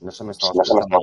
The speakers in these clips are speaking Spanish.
no se me estaba escuchando,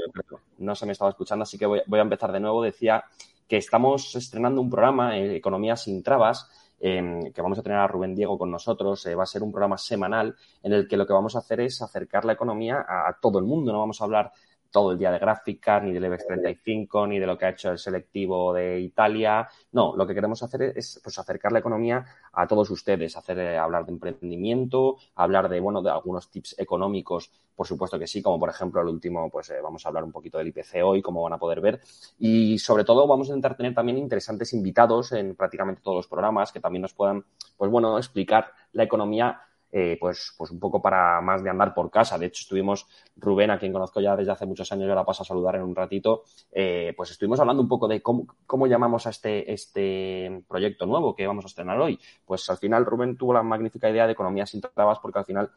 no se me estaba escuchando, así que voy, a empezar de nuevo. Decía que estamos estrenando un programa, eh, Economía sin Trabas, que vamos a tener a Rubén Diego con nosotros. Eh, va a ser un programa semanal en el que lo que vamos a hacer es acercar la economía a, a todo el mundo. No vamos a hablar todo el día de gráficas, ni del IBEX 35, ni de lo que ha hecho el selectivo de Italia. No, lo que queremos hacer es pues, acercar la economía a todos ustedes, hacer eh, hablar de emprendimiento, hablar de, bueno, de algunos tips económicos, por supuesto que sí, como por ejemplo el último, pues eh, vamos a hablar un poquito del IPC hoy, como van a poder ver. Y sobre todo vamos a intentar tener también interesantes invitados en prácticamente todos los programas que también nos puedan, pues bueno, explicar la economía eh, pues, pues un poco para más de andar por casa. De hecho, estuvimos, Rubén, a quien conozco ya desde hace muchos años, y ahora paso a saludar en un ratito, eh, pues estuvimos hablando un poco de cómo, cómo llamamos a este, este proyecto nuevo que vamos a estrenar hoy. Pues al final Rubén tuvo la magnífica idea de economía sin trabas porque al final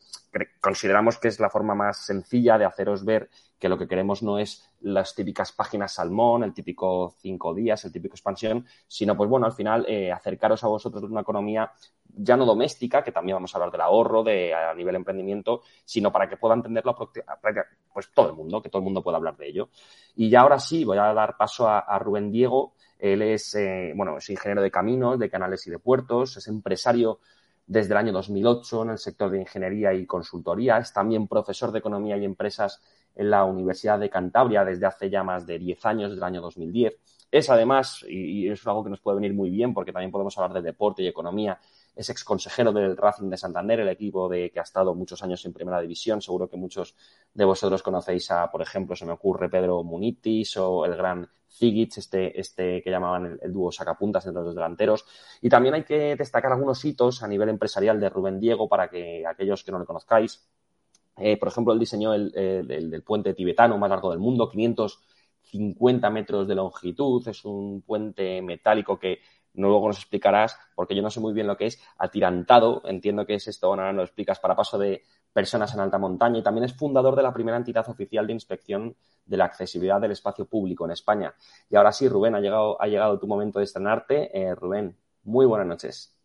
consideramos que es la forma más sencilla de haceros ver que lo que queremos no es las típicas páginas salmón, el típico cinco días, el típico expansión, sino pues bueno, al final eh, acercaros a vosotros una economía ya no doméstica, que también vamos a hablar del ahorro, de a nivel emprendimiento, sino para que pueda entenderlo pues todo el mundo, que todo el mundo pueda hablar de ello. Y ya ahora sí, voy a dar paso a, Rubén Diego. Él es, eh, bueno, es ingeniero de caminos, de canales y de puertos, es empresario desde el año 2008 en el sector de ingeniería y consultoría, es también profesor de economía y empresas en la Universidad de Cantabria desde hace ya más de 10 años, desde el año 2010. Es además, y, es algo que nos puede venir muy bien porque también podemos hablar de deporte y economía, es ex consejero del Racing de Santander, el equipo de, que ha estado muchos años en primera división. Seguro que muchos de vosotros conocéis a, por ejemplo, se me ocurre Pedro Munitis o el gran Zigic, este, este que llamaban el, dúo sacapuntas entre los delanteros. Y también hay que destacar algunos hitos a nivel empresarial de Rubén Diego para que aquellos que no le conozcáis eh, por ejemplo, él diseñó el, del puente tibetano más largo del mundo, 550 metros de longitud. Es un puente metálico que luego nos explicarás, porque yo no sé muy bien lo que es, atirantado. Entiendo que es esto, ahora lo explicas, para paso de personas en alta montaña. Y también es fundador de la primera entidad oficial de inspección de la accesibilidad del espacio público en España. Y ahora sí, Rubén, ha llegado, ha llegado tu momento de estrenarte. Eh, Rubén, muy buenas noches.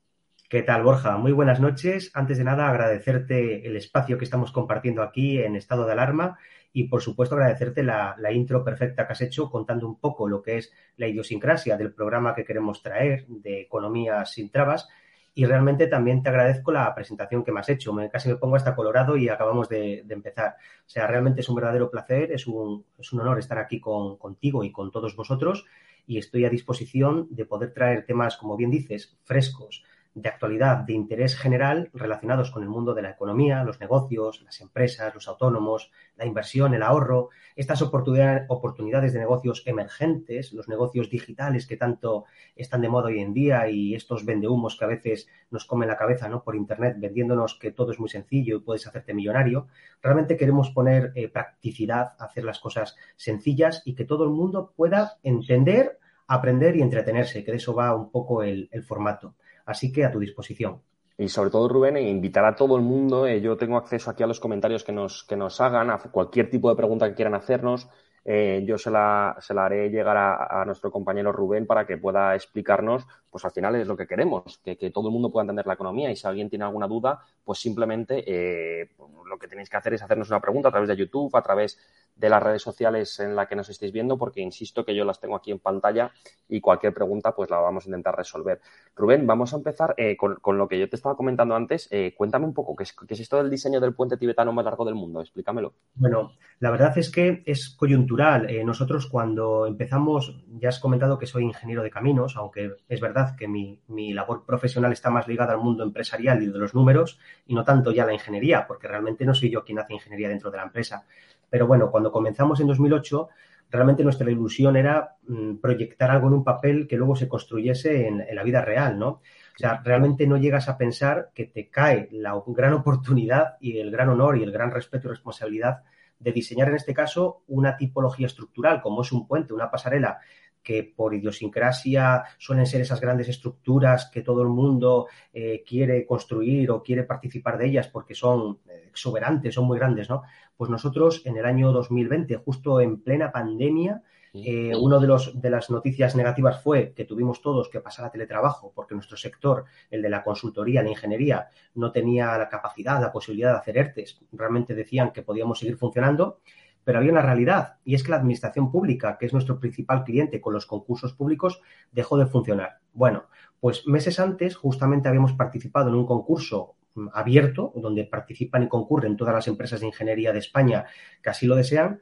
¿Qué tal, Borja? Muy buenas noches. Antes de nada, agradecerte el espacio que estamos compartiendo aquí en estado de alarma y, por supuesto, agradecerte la, intro perfecta que has hecho contando un poco lo que es la idiosincrasia del programa que queremos traer de Economía sin Trabas. Y realmente también te agradezco la presentación que me has hecho. Casi me pongo hasta colorado y acabamos de, empezar. O sea, realmente es un verdadero placer, es un, es un honor estar aquí con, contigo y con todos vosotros. Y estoy a disposición de poder traer temas, como bien dices, frescos, de actualidad de interés general relacionados con el mundo de la economía, los negocios, las empresas, los autónomos, la inversión, el ahorro, estas oportunidades de negocios emergentes, los negocios digitales que tanto están de moda hoy en día y estos vendehumos que a veces nos comen la cabeza ¿no? por Internet vendiéndonos que todo es muy sencillo y puedes hacerte millonario. Realmente queremos poner eh, practicidad, hacer las cosas sencillas y que todo el mundo pueda entender, aprender y entretenerse, que de eso va un poco el formato. Así que a tu disposición. Y sobre todo, Rubén, invitar a todo el mundo. Eh, yo tengo acceso aquí a los comentarios que nos, que nos hagan, a cualquier tipo de pregunta que quieran hacernos. Eh, yo se la, se la, haré llegar a, nuestro compañero Rubén para que pueda explicarnos, pues al final es lo que queremos, que, todo el mundo pueda entender la economía y si alguien tiene alguna duda, pues simplemente eh, lo que tenéis que hacer es hacernos una pregunta a través de YouTube, a través de las redes sociales en la que nos estéis viendo, porque insisto que yo las tengo aquí en pantalla y cualquier pregunta pues la vamos a intentar resolver. Rubén, vamos a empezar eh, con, lo que yo te estaba comentando antes. Eh, cuéntame un poco, ¿qué es, ¿qué es, esto del diseño del puente tibetano más largo del mundo? Explícamelo. Bueno, la verdad es que es coyuntural. Eh, nosotros cuando empezamos, ya has comentado que soy ingeniero de caminos, aunque es verdad que mi, mi labor profesional está más ligada al mundo empresarial y de los números y no tanto ya a la ingeniería, porque realmente no soy yo quien hace ingeniería dentro de la empresa. Pero bueno, cuando comenzamos en 2008, realmente nuestra ilusión era mm, proyectar algo en un papel que luego se construyese en, la vida real, ¿no? O sea, realmente no llegas a pensar que te cae la gran oportunidad y el gran honor y el gran respeto y responsabilidad de diseñar en este caso una tipología estructural, como es un puente, una pasarela, que por idiosincrasia suelen ser esas grandes estructuras que todo el mundo eh, quiere construir o quiere participar de ellas porque son eh, exuberantes, son muy grandes, ¿no? Pues nosotros en el año 2020, justo en plena pandemia, eh, una de, los, de las noticias negativas fue que tuvimos todos que pasar a teletrabajo porque nuestro sector, el de la consultoría, la ingeniería, no tenía la capacidad, la posibilidad de hacer ERTES. Realmente decían que podíamos seguir funcionando pero había una realidad y es que la administración pública, que es nuestro principal cliente con los concursos públicos, dejó de funcionar. Bueno, pues meses antes justamente habíamos participado en un concurso mm, abierto, donde participan y concurren todas las empresas de ingeniería de España que así lo desean,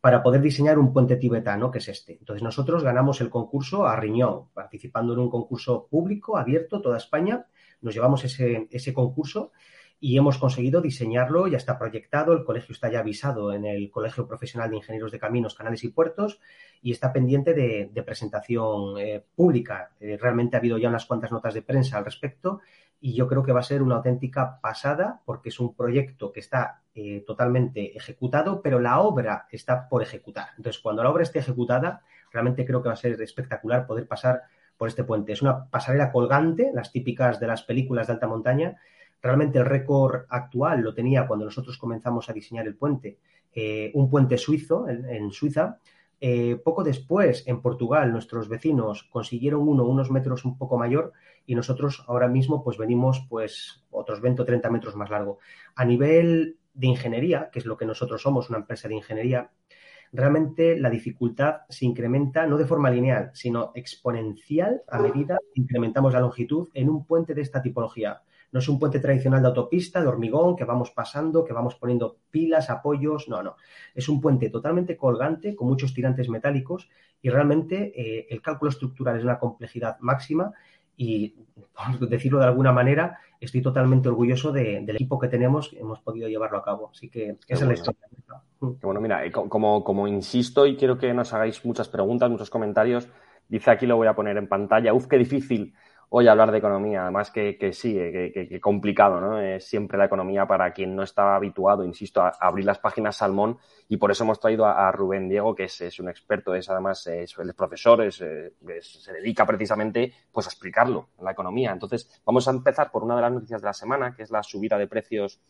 para poder diseñar un puente tibetano, que es este. Entonces nosotros ganamos el concurso a Riñón, participando en un concurso público, abierto, toda España. Nos llevamos ese, ese concurso y hemos conseguido diseñarlo, ya está proyectado, el colegio está ya avisado en el Colegio Profesional de Ingenieros de Caminos, Canales y Puertos y está pendiente de, presentación eh, pública. Eh, realmente ha habido ya unas cuantas notas de prensa al respecto y yo creo que va a ser una auténtica pasada porque es un proyecto que está eh, totalmente ejecutado, pero la obra está por ejecutar. Entonces, cuando la obra esté ejecutada, realmente creo que va a ser espectacular poder pasar por este puente. Es una pasarela colgante, las típicas de las películas de alta montaña, Realmente el récord actual lo tenía cuando nosotros comenzamos a diseñar el puente, eh, un puente suizo en, Suiza. Eh, poco después, en Portugal, nuestros vecinos consiguieron uno unos metros un poco mayor y nosotros ahora mismo pues venimos pues otros 20 o 30 metros más largo. A nivel de ingeniería, que es lo que nosotros somos, una empresa de ingeniería, realmente la dificultad se incrementa no de forma lineal, sino exponencial a medida que incrementamos la longitud en un puente de esta tipología. No es un puente tradicional de autopista, de hormigón, que vamos pasando, que vamos poniendo pilas, apoyos. No, no. Es un puente totalmente colgante, con muchos tirantes metálicos y realmente eh, el cálculo estructural es una complejidad máxima y, por decirlo de alguna manera, estoy totalmente orgulloso del equipo que tenemos, que hemos podido llevarlo a cabo. Así que esa es la historia. bueno, mira, como, como insisto y quiero que nos hagáis muchas preguntas, muchos comentarios, dice aquí lo voy a poner en pantalla. Uf, qué difícil hoy hablar de economía, además que, que sí, que, complicado, ¿no? Es siempre la economía para quien no está habituado, insisto, a, abrir las páginas Salmón y por eso hemos traído a, Rubén Diego, que es, un experto, es además es, profesor, es, se dedica precisamente pues a explicarlo, la economía. Entonces, vamos a empezar por una de las noticias de la semana, que es la subida de precios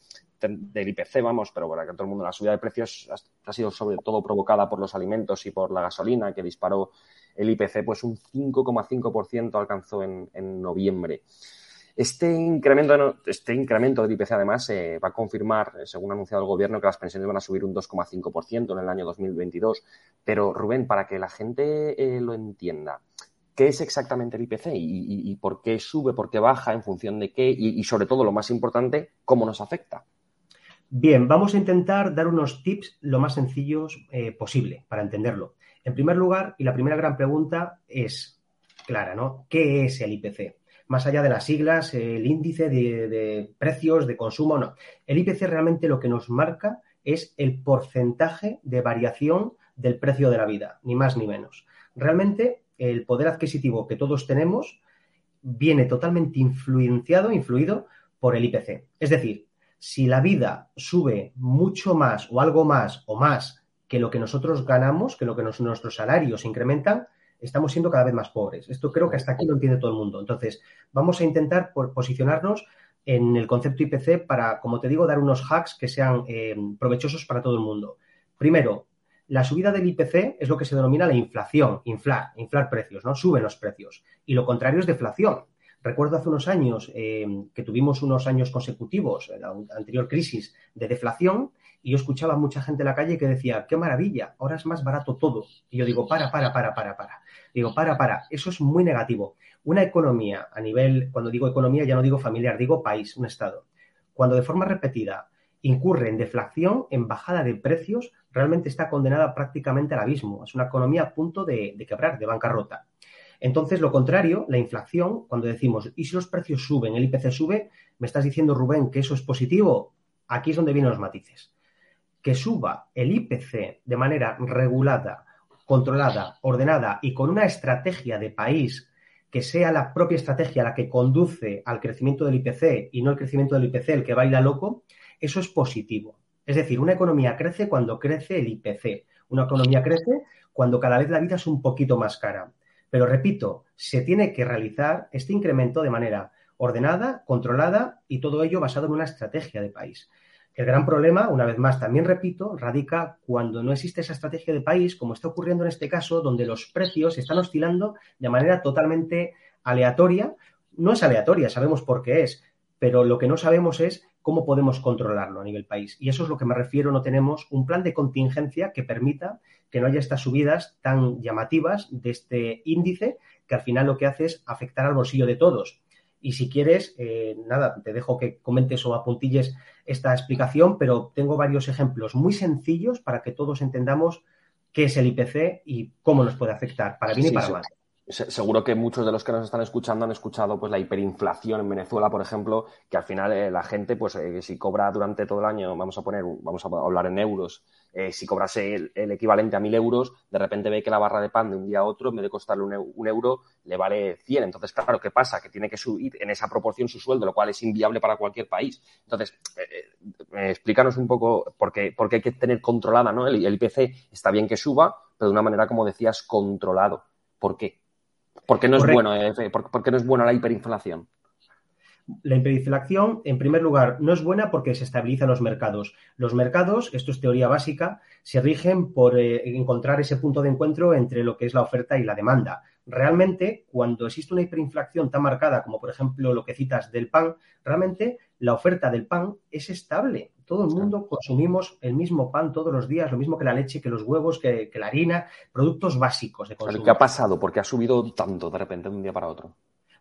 del IPC, vamos, pero para que todo el mundo, la subida de precios ha sido sobre todo provocada por los alimentos y por la gasolina, que disparó el IPC, pues un 5,5% alcanzó en, noviembre. Este incremento, este incremento del IPC, además, eh, va a confirmar, eh, según ha anunciado el gobierno, que las pensiones van a subir un 2,5% en el año 2022. Pero, Rubén, para que la gente eh, lo entienda, ¿qué es exactamente el IPC y, por qué sube, por qué baja, en función de qué y, sobre todo, lo más importante, cómo nos afecta? Bien, vamos a intentar dar unos tips lo más sencillos posible para entenderlo. En primer lugar, y la primera gran pregunta es clara, ¿no? ¿Qué es el IPC? Más allá de las siglas, el índice de, precios, de consumo, no. El IPC realmente lo que nos marca es el porcentaje de variación del precio de la vida, ni más ni menos. Realmente, el poder adquisitivo que todos tenemos viene totalmente influenciado, influido por el IPC. Es decir, si la vida sube mucho más o algo más o más que lo que nosotros ganamos, que lo que nuestros salarios incrementan, estamos siendo cada vez más pobres. Esto creo que hasta aquí lo entiende todo el mundo. Entonces, vamos a intentar posicionarnos en el concepto IPC para, como te digo, dar unos hacks que sean eh, provechosos para todo el mundo. Primero, la subida del IPC es lo que se denomina la inflación, inflar, inflar precios, ¿no? Suben los precios. Y lo contrario es deflación. Recuerdo hace unos años eh, que tuvimos unos años consecutivos, en la anterior crisis, de deflación y yo escuchaba a mucha gente en la calle que decía, qué maravilla, ahora es más barato todo. Y yo digo, para, para, para, para, para. Digo, para, para. Eso es muy negativo. Una economía, a nivel, cuando digo economía ya no digo familiar, digo país, un Estado. Cuando de forma repetida incurre en deflación, en bajada de precios, realmente está condenada prácticamente al abismo. Es una economía a punto de, de quebrar, de bancarrota. Entonces, lo contrario, la inflación, cuando decimos, ¿y si los precios suben, el IPC sube? ¿Me estás diciendo, Rubén, que eso es positivo? Aquí es donde vienen los matices que suba el IPC de manera regulada, controlada, ordenada y con una estrategia de país que sea la propia estrategia la que conduce al crecimiento del IPC y no el crecimiento del IPC el que baila loco, eso es positivo. Es decir, una economía crece cuando crece el IPC. Una economía crece cuando cada vez la vida es un poquito más cara. Pero repito, se tiene que realizar este incremento de manera ordenada, controlada y todo ello basado en una estrategia de país. El gran problema, una vez más, también repito, radica cuando no existe esa estrategia de país, como está ocurriendo en este caso, donde los precios están oscilando de manera totalmente aleatoria. No es aleatoria, sabemos por qué es, pero lo que no sabemos es cómo podemos controlarlo a nivel país. Y eso es lo que me refiero, no tenemos un plan de contingencia que permita que no haya estas subidas tan llamativas de este índice, que al final lo que hace es afectar al bolsillo de todos. Y si quieres, eh, nada, te dejo que comentes o apuntilles esta explicación, pero tengo varios ejemplos muy sencillos para que todos entendamos qué es el IPC y cómo nos puede afectar, para bien y para mal seguro que muchos de los que nos están escuchando han escuchado pues la hiperinflación en Venezuela, por ejemplo, que al final eh, la gente, pues eh, si cobra durante todo el año, vamos a poner, vamos a hablar en euros, eh, si cobrase el, equivalente a mil euros, de repente ve que la barra de pan de un día a otro, en vez de costarle un, euro, le vale 100. Entonces, claro, ¿qué pasa? Que tiene que subir en esa proporción su sueldo, lo cual es inviable para cualquier país. Entonces, explícanos un poco por qué, por qué hay que tener controlada, ¿no? El, el IPC está bien que suba, pero de una manera, como decías, controlado. ¿Por qué? ¿Por qué no es bueno, eh, no es buena la hiperinflación? La hiperinflación, en primer lugar, no es buena porque se estabilizan los mercados. Los mercados, esto es teoría básica, se rigen por eh, encontrar ese punto de encuentro entre lo que es la oferta y la demanda. Realmente, cuando existe una hiperinflación tan marcada como, por ejemplo, lo que citas del pan, realmente la oferta del pan es estable. Todo el mundo consumimos el mismo pan todos los días, lo mismo que la leche, que los huevos, que, la harina, productos básicos de consumo. ¿Qué ha pasado? ¿Por qué ha subido tanto de repente de un día para otro?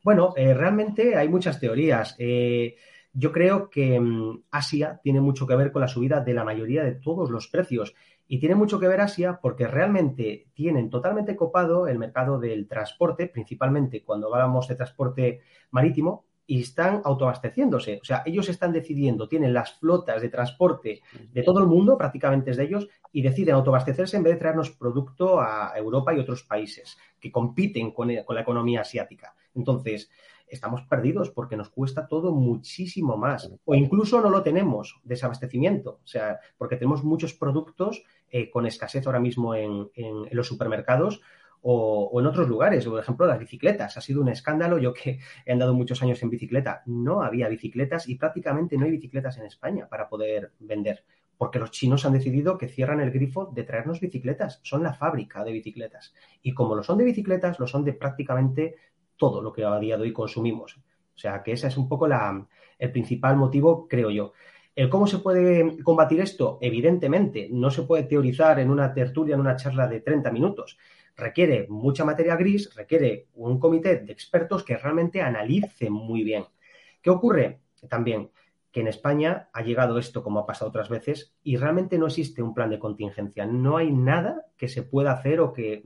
Bueno, eh, realmente hay muchas teorías. Eh, yo creo que mm, Asia tiene mucho que ver con la subida de la mayoría de todos los precios. Y tiene mucho que ver Asia porque realmente tienen totalmente copado el mercado del transporte, principalmente cuando hablamos de transporte marítimo, y están autoabasteciéndose. O sea, ellos están decidiendo, tienen las flotas de transporte de todo el mundo, prácticamente es de ellos, y deciden autoabastecerse en vez de traernos producto a Europa y otros países que compiten con, con la economía asiática. Entonces, estamos perdidos porque nos cuesta todo muchísimo más. O incluso no lo tenemos, desabastecimiento. O sea, porque tenemos muchos productos eh, con escasez ahora mismo en, los supermercados o, en otros lugares. Por ejemplo, las bicicletas. Ha sido un escándalo. Yo que he andado muchos años en bicicleta, no había bicicletas y prácticamente no hay bicicletas en España para poder vender. Porque los chinos han decidido que cierran el grifo de traernos bicicletas. Son la fábrica de bicicletas. Y como lo son de bicicletas, lo son de prácticamente todo lo que a día de hoy consumimos. O sea, que ese es un poco el principal motivo, creo yo. ¿El cómo se puede combatir esto? Evidentemente, no se puede teorizar en una tertulia, en una charla de 30 minutos. Requiere mucha materia gris, requiere un comité de expertos que realmente analicen muy bien. ¿Qué ocurre? También que en España ha llegado esto como ha pasado otras veces y realmente no existe un plan de contingencia. No hay nada que se pueda hacer o que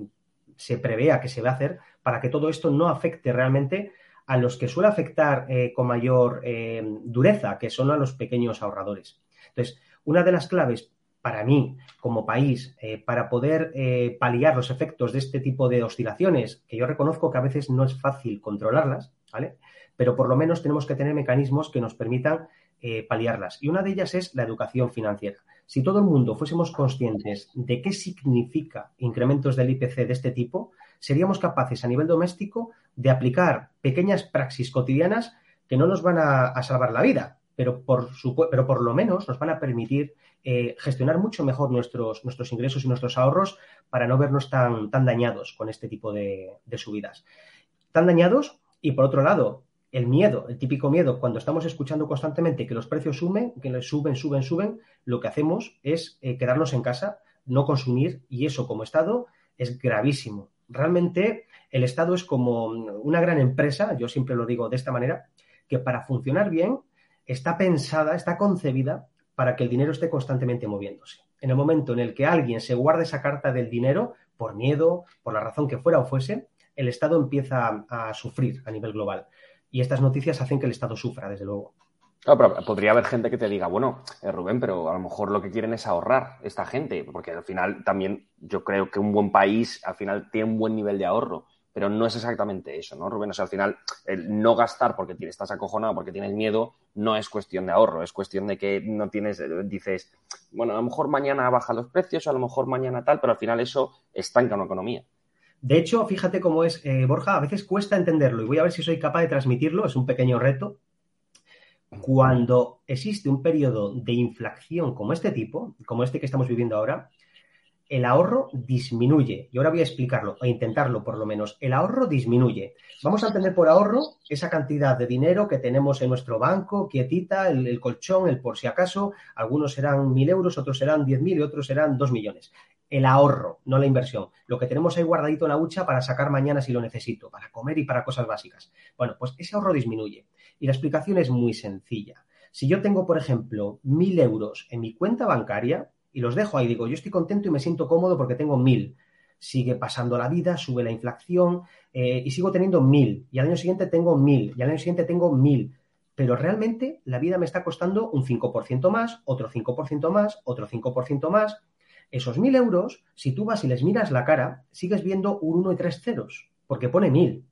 se prevea que se va a hacer para que todo esto no afecte realmente a los que suele afectar eh, con mayor eh, dureza, que son a los pequeños ahorradores. Entonces, una de las claves para mí, como país, eh, para poder paliar los efectos de este tipo de oscilaciones, que yo reconozco que a veces no es fácil controlarlas, ¿vale? Pero por lo menos tenemos que tener mecanismos que nos permitan paliarlas. Y una de ellas es la educación financiera. Si todo el mundo fuésemos conscientes de qué significa incrementos del IPC de este tipo, seríamos capaces a nivel doméstico de aplicar pequeñas praxis cotidianas que no nos van a, salvar la vida, pero por, pero por lo menos nos van a permitir eh, gestionar mucho mejor nuestros, nuestros ingresos y nuestros ahorros para no vernos tan, tan dañados con este tipo de, subidas. Tan dañados y por otro lado, el miedo, el típico miedo, cuando estamos escuchando constantemente que los precios suben, que suben, suben, suben, lo que hacemos es eh, quedarnos en casa, no consumir y eso como Estado es gravísimo realmente el Estado es como una gran empresa, yo siempre lo digo de esta manera, que para funcionar bien está pensada, está concebida para que el dinero esté constantemente moviéndose. En el momento en el que alguien se guarda esa carta del dinero, por miedo, por la razón que fuera o fuese, el Estado empieza a, sufrir a nivel global. Y estas noticias hacen que el Estado sufra, desde luego podría haber gente que te diga, bueno, eh, Rubén, pero a lo mejor lo que quieren es ahorrar esta gente, porque al final también yo creo que un buen país al final tiene un buen nivel de ahorro, pero no es exactamente eso, ¿no, Rubén? O sea, al final el no gastar porque estás acojonado, porque tienes miedo, no es cuestión de ahorro, es cuestión de que no tienes, eh, dices, bueno, a lo mejor mañana bajan los precios, a lo mejor mañana tal, pero al final eso estanca una economía. De hecho, fíjate cómo es, eh, Borja, a veces cuesta entenderlo y voy a ver si soy capaz de transmitirlo, es un pequeño reto, cuando existe un periodo de inflación como este tipo, como este que estamos viviendo ahora, el ahorro disminuye. Y ahora voy a explicarlo, o intentarlo por lo menos. El ahorro disminuye. Vamos a entender por ahorro esa cantidad de dinero que tenemos en nuestro banco, quietita, el, colchón, el por si acaso. Algunos serán mil euros, otros serán diez mil y otros serán dos millones. El ahorro, no la inversión. Lo que tenemos ahí guardadito en la hucha para sacar mañana si lo necesito, para comer y para cosas básicas. Bueno, pues ese ahorro disminuye. Y la explicación es muy sencilla. Si yo tengo, por ejemplo, mil euros en mi cuenta bancaria, y los dejo ahí. Digo, yo estoy contento y me siento cómodo porque tengo mil. Sigue pasando la vida, sube la inflación eh, y sigo teniendo mil. Y al año siguiente tengo mil. Y al año siguiente tengo mil. Pero realmente la vida me está costando un 5% más, otro 5% más, otro 5% más. Esos mil euros, si tú vas y les miras la cara, sigues viendo un 1 y tres ceros, porque pone mil.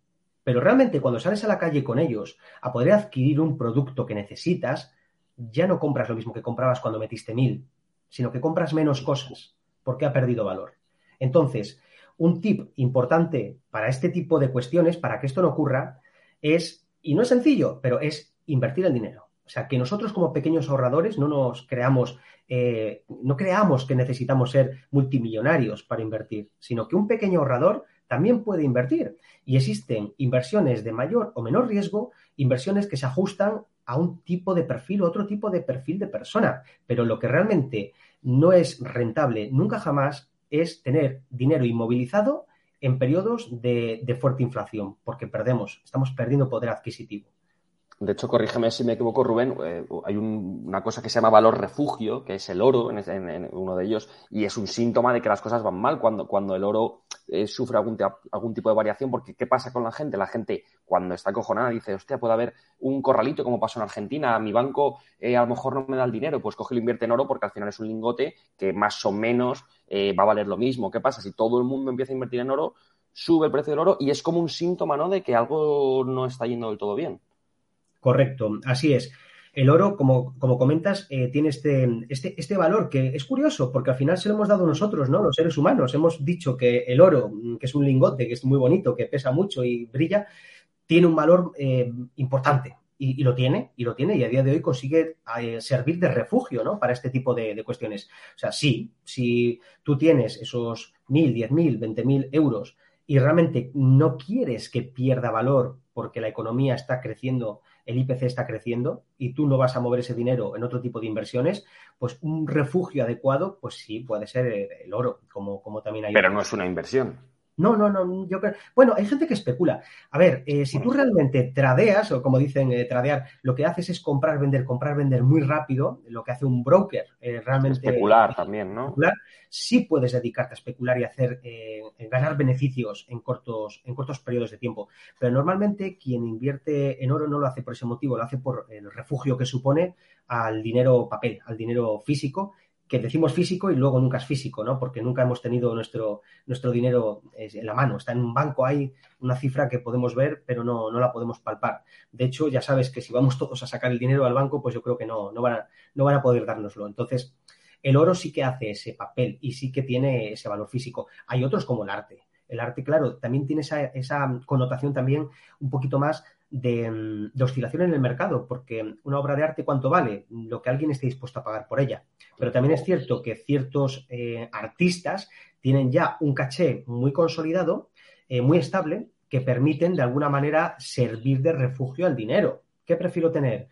Pero realmente cuando sales a la calle con ellos a poder adquirir un producto que necesitas, ya no compras lo mismo que comprabas cuando metiste mil sino que compras menos cosas porque ha perdido valor. Entonces, un tip importante para este tipo de cuestiones, para que esto no ocurra, es, y no es sencillo, pero es invertir el dinero. O sea, que nosotros como pequeños ahorradores no nos creamos, eh, no creamos que necesitamos ser multimillonarios para invertir, sino que un pequeño ahorrador también puede invertir. Y existen inversiones de mayor o menor riesgo, inversiones que se ajustan a un tipo de perfil, otro tipo de perfil de persona. Pero lo que realmente no es rentable nunca jamás es tener dinero inmovilizado en periodos de fuerte inflación, porque perdemos, estamos perdiendo poder adquisitivo. De hecho, corrígeme si me equivoco, Rubén, eh, hay una cosa que se llama valor refugio, que es el oro en, uno de ellos, y es un síntoma de que las cosas van mal cuando, cuando el oro eh, sufre algún, algún tipo de variación, porque ¿qué pasa con la gente? La gente cuando está acojonada dice, hostia, puede haber un corralito como pasó en Argentina, mi banco eh, a lo mejor no me da el dinero, pues coge y lo invierte en oro porque al final es un lingote que más o menos va a valer lo mismo. ¿Qué pasa? Si todo el mundo empieza a invertir en oro, sube el precio del oro y es como un síntoma, ¿no?, de que algo no está yendo del todo bien. Correcto, así es. El oro, como, como comentas, eh, tiene este, este, este, valor que es curioso porque al final se lo hemos dado nosotros, ¿no? Los seres humanos. Hemos dicho que el oro, que es un lingote, que es muy bonito, que pesa mucho y brilla, tiene un valor eh, importante. Y, lo tiene, y lo tiene, y a día de hoy consigue eh, servir de refugio, ¿no? Para este tipo de, de, cuestiones. O sea, sí, si tú tienes esos mil, diez mil, veinte mil euros y realmente no quieres que pierda valor porque la economía está creciendo el IPC está creciendo y tú no vas a mover ese dinero en otro tipo de inversiones, pues un refugio adecuado, pues sí, puede ser el oro, como, como también hay. Pero no es una inversión. No, no, no, yo creo. Bueno, hay gente que especula. A ver, eh, si tú realmente tradeas, o como dicen, eh, tradear, lo que haces es comprar, vender, comprar, vender muy rápido, lo que hace un broker, eh, realmente. Especular también, ¿no? Especular, sí puedes dedicarte a especular y hacer, ganar beneficios en cortos, en cortos periodos de tiempo. Pero normalmente quien invierte en oro no lo hace por ese motivo, lo hace por el refugio que supone al dinero papel, al dinero físico que decimos físico y luego nunca es físico, ¿no? Porque nunca hemos tenido nuestro, nuestro dinero en la mano. Está en un banco, hay una cifra que podemos ver, pero no, no la podemos palpar. De hecho, ya sabes que si vamos todos a sacar el dinero al banco, pues yo creo que no, no, van, a, no van a poder dárnoslo. Entonces, el oro sí que hace ese papel y sí que tiene ese valor físico. Hay otros como el arte. El arte, claro, también tiene esa, esa connotación también un poquito más de, oscilación en el mercado, porque una obra de arte, ¿cuánto vale? Lo que alguien esté dispuesto a pagar por ella. Pero también es cierto que ciertos eh, artistas tienen ya un caché muy consolidado, eh, muy estable, que permiten de alguna manera servir de refugio al dinero. ¿Qué prefiero tener?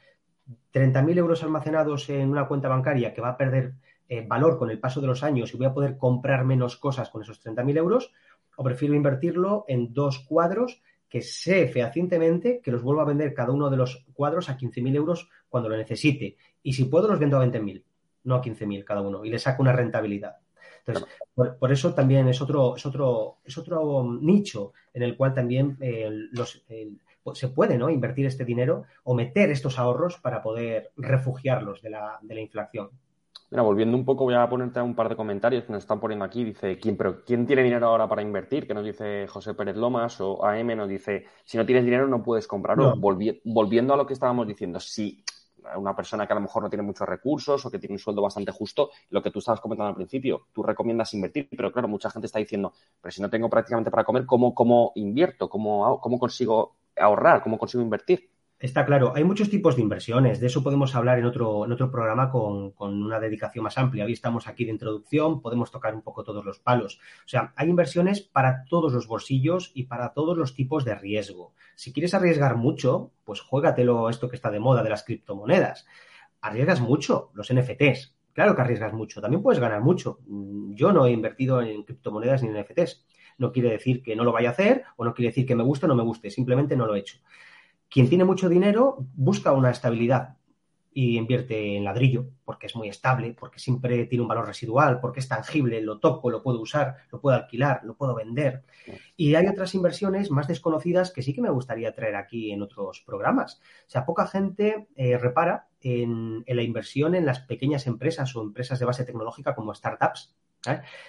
¿30.000 euros almacenados en una cuenta bancaria que va a perder eh, valor con el paso de los años y voy a poder comprar menos cosas con esos 30.000 euros? ¿O prefiero invertirlo en dos cuadros que sé fehacientemente que los vuelvo a vender cada uno de los cuadros a 15.000 euros cuando lo necesite. Y si puedo, los vendo a 20.000, no a 15.000 cada uno, y le saco una rentabilidad. Entonces, por, eso también es otro, es otro, es otro nicho en el cual también eh, los, se puede ¿no? invertir este dinero o meter estos ahorros para poder refugiarlos de la, de la inflación. Mira, volviendo un poco, voy a ponerte un par de comentarios que nos están poniendo aquí. Dice, ¿quién, pero, ¿quién tiene dinero ahora para invertir? Que nos dice José Pérez Lomas o AM nos dice, si no tienes dinero no puedes comprar. volviendo a lo que estábamos diciendo, si una persona que a lo mejor no tiene muchos recursos o que tiene un sueldo bastante justo, lo que tú estabas comentando al principio, tú recomiendas invertir, pero claro, mucha gente está diciendo, pero si no tengo prácticamente para comer, ¿cómo, cómo invierto? ¿Cómo, ¿Cómo consigo ahorrar? ¿Cómo consigo invertir? Está claro, hay muchos tipos de inversiones, de eso podemos hablar en otro, en otro programa con, una dedicación más amplia. Hoy estamos aquí de introducción, podemos tocar un poco todos los palos. O sea, hay inversiones para todos los bolsillos y para todos los tipos de riesgo. Si quieres arriesgar mucho, pues juégatelo esto que está de moda de las criptomonedas. Arriesgas mucho, los NFTs. Claro que arriesgas mucho, también puedes ganar mucho. Yo no he invertido en criptomonedas ni en NFTs. No quiere decir que no lo vaya a hacer o no quiere decir que me guste o no me guste, simplemente no lo he hecho. Quien tiene mucho dinero busca una estabilidad y invierte en ladrillo porque es muy estable, porque siempre tiene un valor residual, porque es tangible, lo toco, lo puedo usar, lo puedo alquilar, lo puedo vender. Y hay otras inversiones más desconocidas que sí que me gustaría traer aquí en otros programas. O sea, poca gente eh, repara en, la inversión en las pequeñas empresas o empresas de base tecnológica como startups.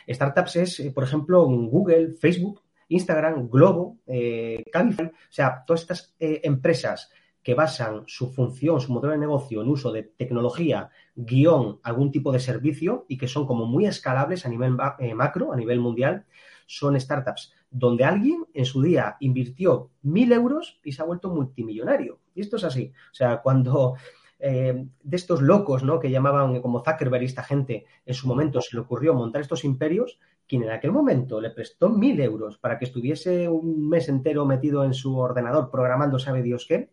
Startups es, eh, por ejemplo, Google, Facebook, Instagram, Globo, eh, o sea, todas estas eh, empresas que basan su función, su modelo de negocio en uso de tecnología, guion, algún tipo de servicio y que son como muy escalables a nivel eh, macro, a nivel mundial, son startups donde alguien en su día invirtió mil euros y se ha vuelto multimillonario. Y esto es así. O sea, cuando eh, de estos locos, ¿no? Que llamaban como Zuckerberg y esta gente, en su momento se le ocurrió montar estos imperios, quien en aquel momento le prestó mil euros para que estuviese un mes entero metido en su ordenador programando sabe Dios qué,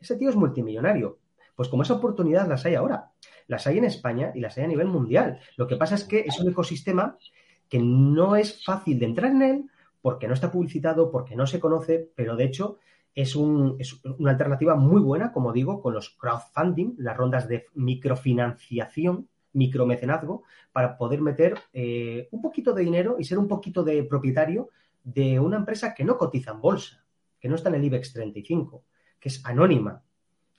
ese tío es multimillonario. Pues como esa oportunidad las hay ahora. Las hay en España y las hay a nivel mundial. Lo que pasa es que es un ecosistema que no es fácil de entrar en él porque no está publicitado, porque no se conoce, pero de hecho es, una alternativa muy buena, como digo, con los crowdfunding, las rondas de microfinanciación, micromecenazgo, para poder meter eh, un poquito de dinero y ser un poquito de propietario de una empresa que no cotiza en bolsa, que no está en el IBEX 35, que es anónima,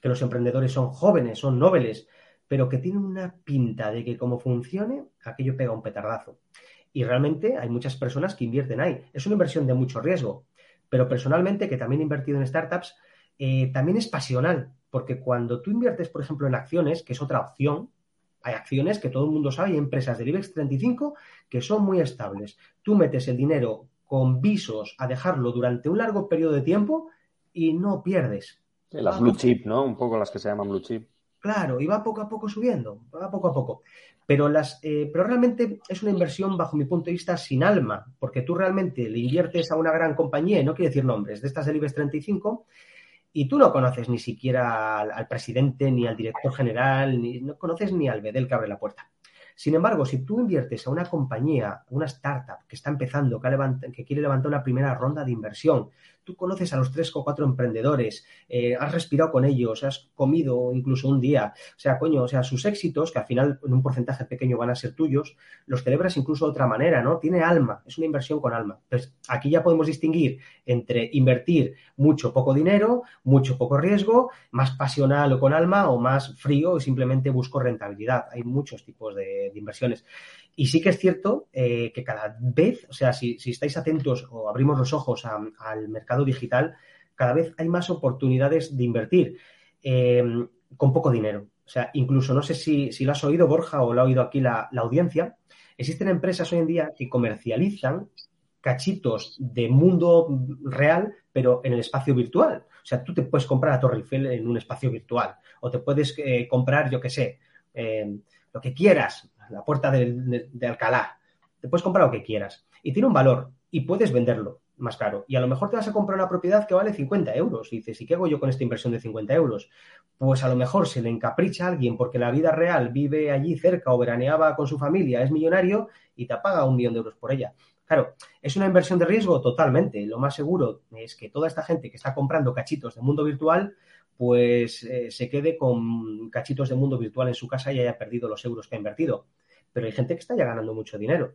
que los emprendedores son jóvenes, son nobles, pero que tienen una pinta de que como funcione, aquello pega un petardazo. Y realmente hay muchas personas que invierten ahí. Es una inversión de mucho riesgo, pero personalmente, que también he invertido en startups, eh, también es pasional, porque cuando tú inviertes, por ejemplo, en acciones, que es otra opción, hay acciones que todo el mundo sabe, hay empresas del IBEX 35 que son muy estables. Tú metes el dinero con visos a dejarlo durante un largo periodo de tiempo y no pierdes. las blue chip, ¿no? Un poco las que se llaman blue chip. Claro, y va poco a poco subiendo, va poco a poco. Pero, las, eh, pero realmente es una inversión, bajo mi punto de vista, sin alma, porque tú realmente le inviertes a una gran compañía, y no quiero decir nombres, de estas del IBEX 35, y tú no conoces ni siquiera al, presidente, ni al director general, ni no conoces ni al bedel que abre la puerta. Sin embargo, si tú inviertes a una compañía, una startup que está empezando, que, quiere levantar una primera ronda de inversión, tú conoces a los tres o cuatro emprendedores, eh, has respirado con ellos, has comido incluso un día, o sea, coño, o sea, sus éxitos, que al final en un porcentaje pequeño van a ser tuyos, los celebras incluso de otra manera, ¿no? Tiene alma, es una inversión con alma. Entonces, aquí ya podemos distinguir entre invertir mucho, poco dinero, mucho, poco riesgo, más pasional o con alma, o más frío y simplemente busco rentabilidad. Hay muchos tipos de, de, inversiones. Y sí que es cierto eh, que cada vez, o sea, si, estáis atentos o abrimos los ojos al mercado digital, cada vez hay más oportunidades de invertir eh, con poco dinero. O sea, incluso no sé si, lo has oído, Borja, o lo ha oído aquí la, audiencia. Existen empresas hoy en día que comercializan cachitos de mundo real, pero en el espacio virtual. O sea, tú te puedes comprar a Torre Eiffel en un espacio virtual, o te puedes eh, comprar, yo qué sé, lo que quieras, la puerta de, Alcalá. Te puedes comprar lo que quieras. Y tiene un valor y puedes venderlo más caro. Y a lo mejor te vas a comprar una propiedad que vale 50 euros. Y dices, ¿y qué hago yo con esta inversión de 50 euros? Pues a lo mejor se le encapricha a alguien porque la vida real vive allí cerca o veraneaba con su familia, es millonario y te paga un millón de euros por ella. Claro, ¿es una inversión de riesgo? Totalmente. Lo más seguro es que toda esta gente que está comprando cachitos de mundo virtual pues eh, se quede con cachitos de mundo virtual en su casa y haya perdido los euros que ha invertido. Pero hay gente que está ya ganando mucho dinero.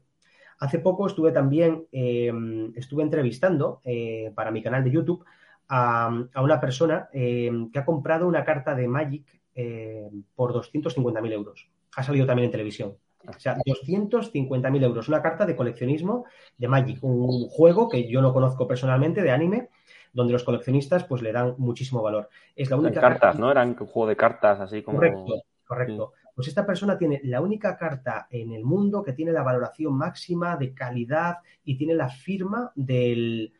Hace poco estuve también, em, estuve entrevistando eh, para mi canal de YouTube a, una persona em, que ha comprado una carta de Magic em, por 250.000 euros. Ha salido también en televisión. O sea, 250.000 euros. Una carta de coleccionismo de Magic, un juego que yo no conozco personalmente de anime, donde los coleccionistas pues le dan muchísimo valor. Es la única cartas, ¿no? Eran un juego de cartas así como Correcto, correcto. Pues esta persona tiene la única carta en el mundo que tiene la valoración máxima de calidad y tiene la firma del,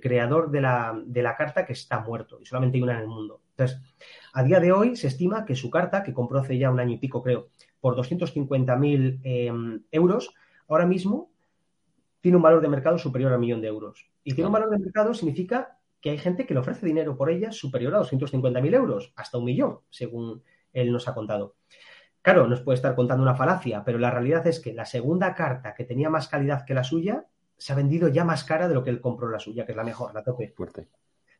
creador de la, de la, carta que está muerto y solamente hay una en el mundo. Entonces, a día de hoy se estima que su carta, que compró hace ya un año y pico, creo, por 250.000 eh, euros, ahora mismo tiene un valor de mercado superior a un millón de euros. Y tiene un valor de mercado significa que hay gente que le ofrece dinero por ella superior a 250.000 euros, hasta un millón, según él nos ha contado. Claro, nos puede estar contando una falacia, pero la realidad es que la segunda carta, que tenía más calidad que la suya, se ha vendido ya más cara de lo que él compró la suya, que es la mejor, la tope. Fuerte.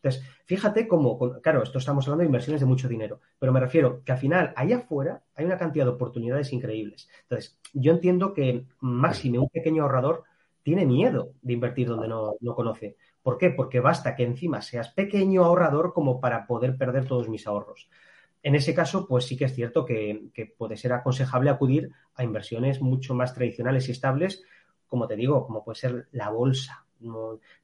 Entonces, fíjate cómo, claro, esto estamos hablando de inversiones de mucho dinero, pero me refiero que al final, allá afuera, hay una cantidad de oportunidades increíbles. Entonces, yo entiendo que máxime un pequeño ahorrador tiene miedo de invertir donde no, no conoce. ¿Por qué? Porque basta que encima seas pequeño ahorrador como para poder perder todos mis ahorros. En ese caso, pues sí que es cierto que, puede ser aconsejable acudir a inversiones mucho más tradicionales y estables, como te digo, como puede ser la bolsa.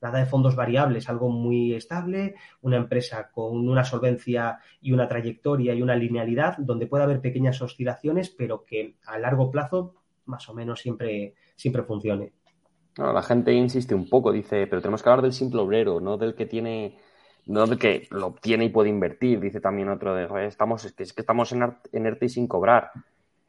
nada de fondos variables, algo muy estable, una empresa con una solvencia y una trayectoria y una linealidad, donde puede haber pequeñas oscilaciones, pero que a largo plazo más o menos siempre, siempre funcione. La gente insiste un poco, dice, pero tenemos que hablar del simple obrero, no del que tiene no de que lo obtiene y puede invertir, dice también otro de, estamos, es que, es que estamos en, en ERTE y sin cobrar.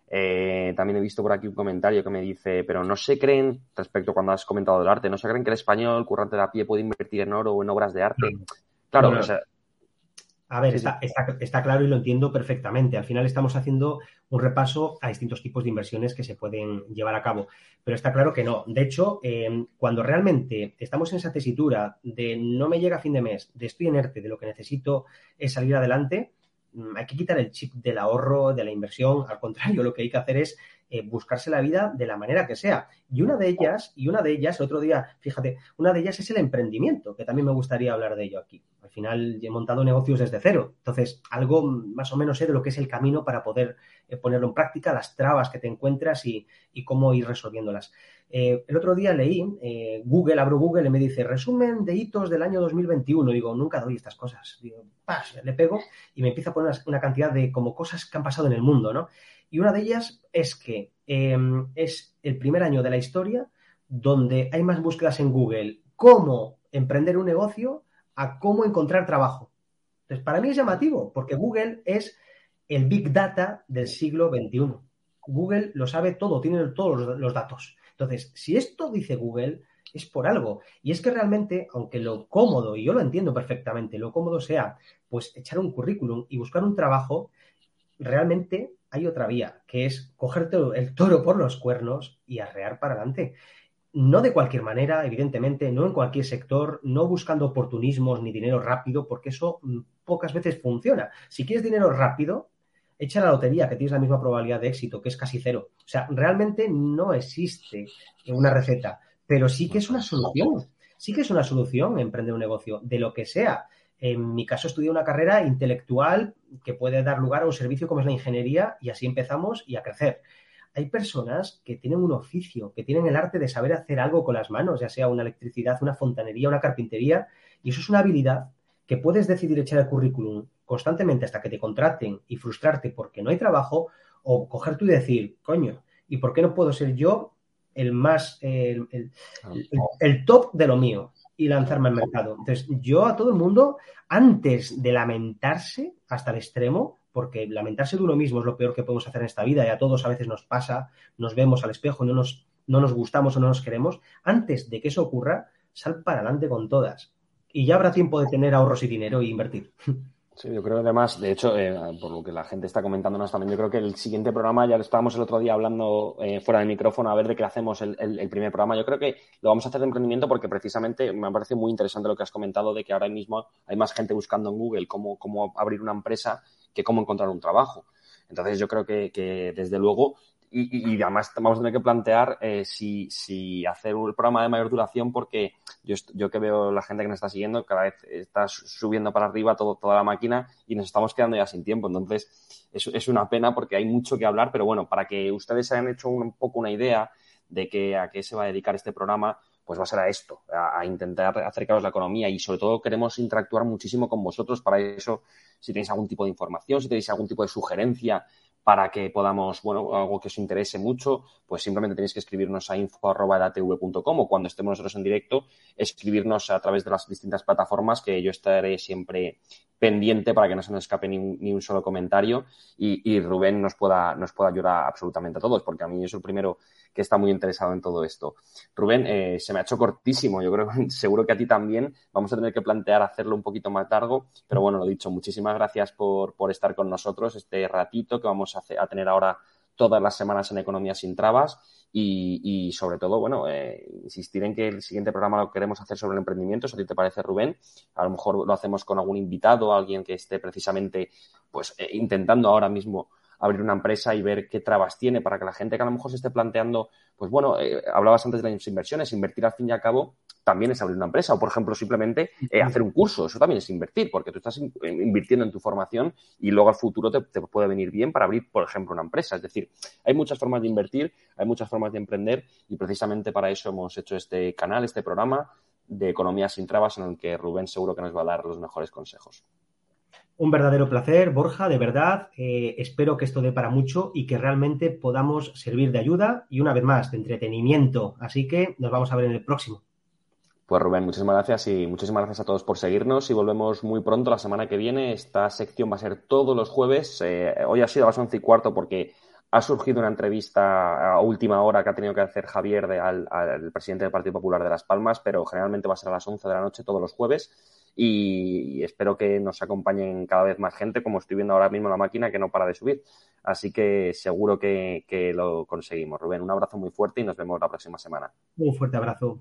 Eh, también he visto por aquí un comentario que me dice, pero no se creen, respecto a cuando has comentado del arte, no se creen que el español currante de a pie puede invertir en oro o en obras de arte. Claro, o sea, a ver, está, Está, claro y lo entiendo perfectamente. Al final estamos haciendo un repaso a distintos tipos de inversiones que se pueden llevar a cabo. Pero está claro que no. De hecho, eh, cuando realmente estamos en esa tesitura de no me llega a fin de mes, de estoy enerte, de lo que necesito es salir adelante, mm, hay que quitar el chip del ahorro, de la inversión. Al contrario, lo que hay que hacer es eh, buscarse la vida de la manera que sea. Y una de ellas, y una de ellas, el otro día, fíjate, una de ellas es el emprendimiento, que también me gustaría hablar de ello aquí. Al final he montado negocios desde cero. Entonces, algo más o menos sé de lo que es el camino para poder eh, ponerlo en práctica, las trabas que te encuentras y, cómo ir resolviéndolas. Eh, el otro día leí, Google, abro Google y me dice, resumen de hitos del año 2021. Digo, nunca doy estas cosas. Digo, le pego y me empieza a poner una cantidad de como cosas que han pasado en el mundo, ¿no? Y una de ellas es que em, es el primer año de la historia donde hay más búsquedas en Google cómo emprender un negocio a cómo encontrar trabajo. Entonces, para mí es llamativo, porque Google es el Big Data del siglo XXI. Google lo sabe todo, tiene todos los datos. Entonces, si esto dice Google, es por algo. Y es que realmente, aunque lo cómodo, y yo lo entiendo perfectamente, lo cómodo sea, pues echar un currículum y buscar un trabajo, realmente hay otra vía, que es cogerte el toro por los cuernos y arrear para adelante. No de cualquier manera, evidentemente, no en cualquier sector, no buscando oportunismos ni dinero rápido, porque eso mm, pocas veces funciona. Si quieres dinero rápido, echa la lotería, que tienes la misma probabilidad de éxito, que es casi cero. O sea, realmente no existe una receta, pero sí que es una solución. Sí que es una solución emprender un negocio, de lo que sea. En mi caso estudié una carrera intelectual que puede dar lugar a un servicio como es la ingeniería y así empezamos y a crecer. Hay personas que tienen un oficio, que tienen el arte de saber hacer algo con las manos, ya sea una electricidad, una fontanería, una carpintería, y eso es una habilidad que puedes decidir echar el currículum constantemente hasta que te contraten y frustrarte porque no hay trabajo, o coger tú y decir, coño, ¿y por qué no puedo ser yo el más, el, el top de lo mío? y lanzarme al mercado. Entonces, yo a todo el mundo, antes de lamentarse hasta el extremo, porque lamentarse de uno mismo es lo peor que podemos hacer en esta vida y a todos a veces nos pasa, nos vemos al espejo y no nos, no nos gustamos o no nos queremos, antes de que eso ocurra, sal para adelante con todas. Y ya habrá tiempo de tener ahorros y dinero y invertir. Sí, yo creo que además, de hecho, eh, por lo que la gente está comentándonos también, yo creo que el siguiente programa, ya estábamos el otro día hablando eh, fuera del micrófono a ver de qué hacemos el, primer programa. Yo creo que lo vamos a hacer de emprendimiento porque precisamente me parece muy interesante lo que has comentado de que ahora mismo hay más gente buscando en Google cómo, cómo abrir una empresa que cómo encontrar un trabajo. Entonces yo creo que, que desde luego y, además vamos a tener que plantear eh, si, si, hacer un programa de mayor duración porque yo, yo que veo la gente que nos está siguiendo cada vez está subiendo para arriba todo, toda la máquina y nos estamos quedando ya sin tiempo. Entonces es, es una pena porque hay mucho que hablar, pero bueno, para que ustedes se hayan hecho un, poco una idea de que a qué se va a dedicar este programa, pues va a ser a esto, a, a, intentar acercaros la economía y sobre todo queremos interactuar muchísimo con vosotros. Para eso, si tenéis algún tipo de información, si tenéis algún tipo de sugerencia para que podamos, bueno, algo que os interese mucho, pues simplemente tenéis que escribirnos a info.edatv.com o cuando estemos nosotros en directo, escribirnos a través de las distintas plataformas que yo estaré siempre pendiente para que no se nos escape ni un, solo comentario y, Rubén nos pueda, nos pueda ayudar absolutamente a todos, porque a mí es el primero que está muy interesado en todo esto. Rubén, eh, se me ha hecho cortísimo, yo creo seguro que a ti también. Vamos a tener que plantear hacerlo un poquito más largo, pero bueno, lo dicho, muchísimas gracias por, por estar con nosotros este ratito que vamos a, tener ahora todas las semanas en Economía sin Trabas y, sobre todo, bueno, eh, insistir en que el siguiente programa lo queremos hacer sobre el emprendimiento, si a ti te parece, Rubén. A lo mejor lo hacemos con algún invitado, alguien que esté precisamente, pues, eh, intentando ahora mismo abrir una empresa y ver qué trabas tiene para que la gente que a lo mejor se esté planteando, pues bueno, eh, hablabas antes de las inversiones, invertir al fin y al cabo también es abrir una empresa o, por ejemplo, simplemente eh, hacer un curso, eso también es invertir, porque tú estás invirtiendo en tu formación y luego al futuro te, puede venir bien para abrir, por ejemplo, una empresa. Es decir, hay muchas formas de invertir, hay muchas formas de emprender y precisamente para eso hemos hecho este canal, este programa de Economía sin Trabas en el que Rubén seguro que nos va a dar los mejores consejos. Un verdadero placer, Borja, de verdad. Eh, espero que esto dé para mucho y que realmente podamos servir de ayuda y una vez más de entretenimiento. Así que nos vamos a ver en el próximo. Pues Rubén, muchísimas gracias y muchísimas gracias a todos por seguirnos y volvemos muy pronto la semana que viene. Esta sección va a ser todos los jueves. Eh, hoy ha sido a las once y cuarto porque ha surgido una entrevista a última hora que ha tenido que hacer Javier al, presidente del Partido Popular de Las Palmas, pero generalmente va a ser a las once de la noche todos los jueves y espero que nos acompañen cada vez más gente, como estoy viendo ahora mismo la máquina que no para de subir. Así que seguro que lo conseguimos. Rubén, un abrazo muy fuerte y nos vemos la próxima semana. Un fuerte abrazo.